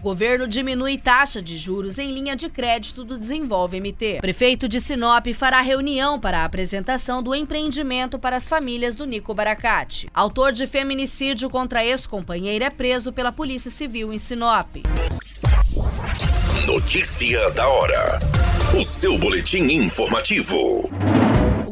Governo diminui taxa de juros em linha de crédito do Desenvolve MT. Prefeito de Sinop fará reunião para a apresentação do empreendimento para as famílias do Nico Baracate. Autor de feminicídio contra ex-companheira é preso pela Polícia Civil em Sinop. Notícia da hora. O seu boletim informativo.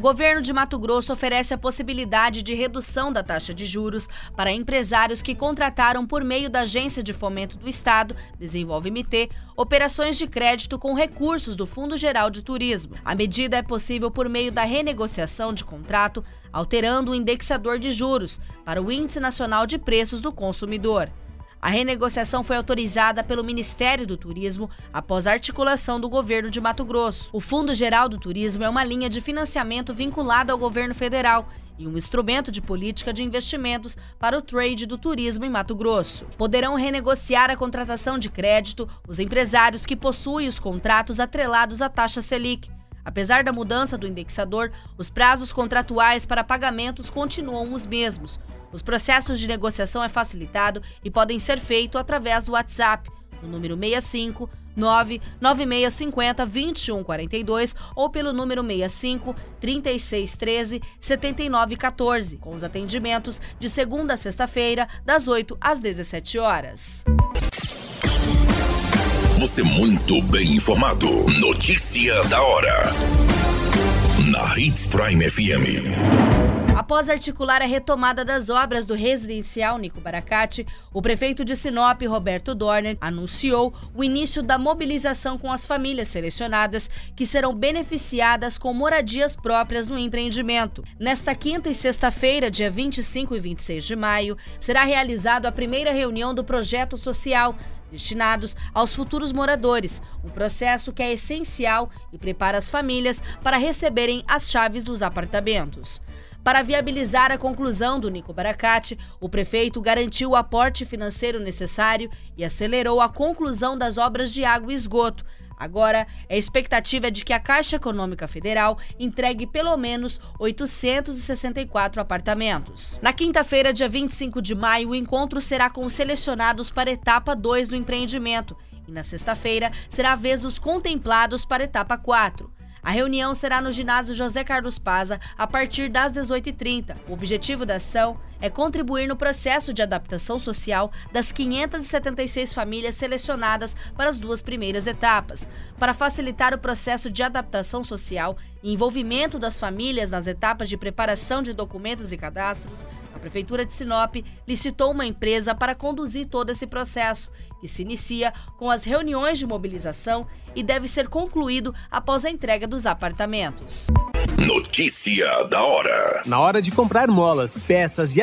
Governo de Mato Grosso oferece a possibilidade de redução da taxa de juros para empresários que contrataram por meio da Agência de Fomento do Estado, Desenvolve MT, operações de crédito com recursos do Fundo Geral de Turismo. A medida é possível por meio da renegociação de contrato, alterando o indexador de juros para o Índice Nacional de Preços do Consumidor. A renegociação foi autorizada pelo Ministério do Turismo após a articulação do governo de Mato Grosso. O Fundo Geral do Turismo é uma linha de financiamento vinculada ao governo federal e um instrumento de política de investimentos para o trade do turismo em Mato Grosso. Poderão renegociar a contratação de crédito os empresários que possuem os contratos atrelados à taxa Selic. Apesar da mudança do indexador, os prazos contratuais para pagamentos continuam os mesmos. Os processos de negociação é facilitado e podem ser feitos através do WhatsApp, no número 65 99650 2142 ou pelo número 65 3613 7914, com os atendimentos de segunda a sexta-feira, das 8 às 17 horas. Você muito bem informado. Notícia da hora. Na Hits Prime FM. Após articular a retomada das obras do residencial Nico Baracate, o prefeito de Sinop, Roberto Dorner, anunciou o início da mobilização com as famílias selecionadas que serão beneficiadas com moradias próprias no empreendimento. Nesta quinta e sexta-feira, dia 25 e 26 de maio, será realizada a primeira reunião do projeto social destinados aos futuros moradores, um processo que é essencial e prepara as famílias para receberem as chaves dos apartamentos. Para viabilizar a conclusão do Nico Baracate, o prefeito garantiu o aporte financeiro necessário e acelerou a conclusão das obras de água e esgoto. Agora, a expectativa é de que a Caixa Econômica Federal entregue pelo menos 864 apartamentos. Na quinta-feira, dia 25 de maio, o encontro será com os selecionados para a etapa 2 do empreendimento. E na sexta-feira, será a vez dos contemplados para a etapa 4. A reunião será no ginásio José Carlos Paza a partir das 18h30. O objetivo da ação é contribuir no processo de adaptação social das 576 famílias selecionadas para as duas primeiras etapas. Para facilitar o processo de adaptação social e envolvimento das famílias nas etapas de preparação de documentos e cadastros, a Prefeitura de Sinop licitou uma empresa para conduzir todo esse processo, que se inicia com as reuniões de mobilização e deve ser concluído após a entrega dos apartamentos. Notícia da hora. Na hora de comprar molas, peças e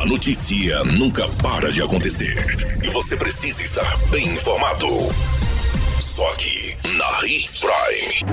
A notícia nunca para de acontecer e você precisa estar bem informado. Só aqui na Hits Prime.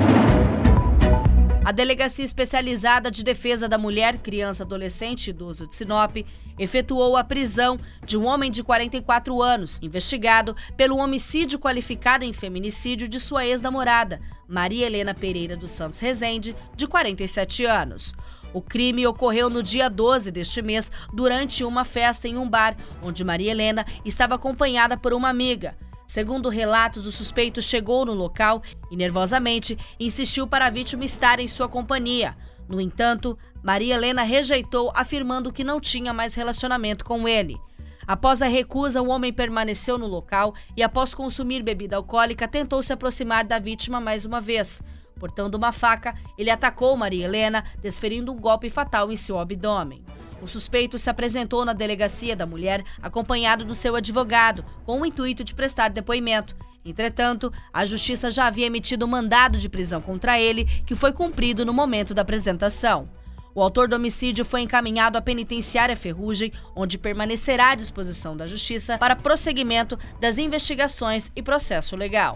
A Delegacia Especializada de Defesa da Mulher, Criança, Adolescente e Idoso de Sinop efetuou a prisão de um homem de 44 anos, investigado pelo homicídio qualificado em feminicídio de sua ex-namorada, Maria Helena Pereira dos Santos Rezende, de 47 anos. O crime ocorreu no dia 12 deste mês, durante uma festa em um bar, onde Maria Helena estava acompanhada por uma amiga. Segundo relatos, o suspeito chegou no local e, nervosamente, insistiu para a vítima estar em sua companhia. No entanto, Maria Helena rejeitou, afirmando que não tinha mais relacionamento com ele. Após a recusa, o homem permaneceu no local e, após consumir bebida alcoólica, tentou se aproximar da vítima mais uma vez. Portando uma faca, ele atacou Maria Helena, desferindo um golpe fatal em seu abdômen. O suspeito se apresentou na delegacia da mulher acompanhado do seu advogado, com o intuito de prestar depoimento. Entretanto, a justiça já havia emitido um mandado de prisão contra ele, que foi cumprido no momento da apresentação. O autor do homicídio foi encaminhado à penitenciária Ferrugem, onde permanecerá à disposição da Justiça para prosseguimento das investigações e processo legal.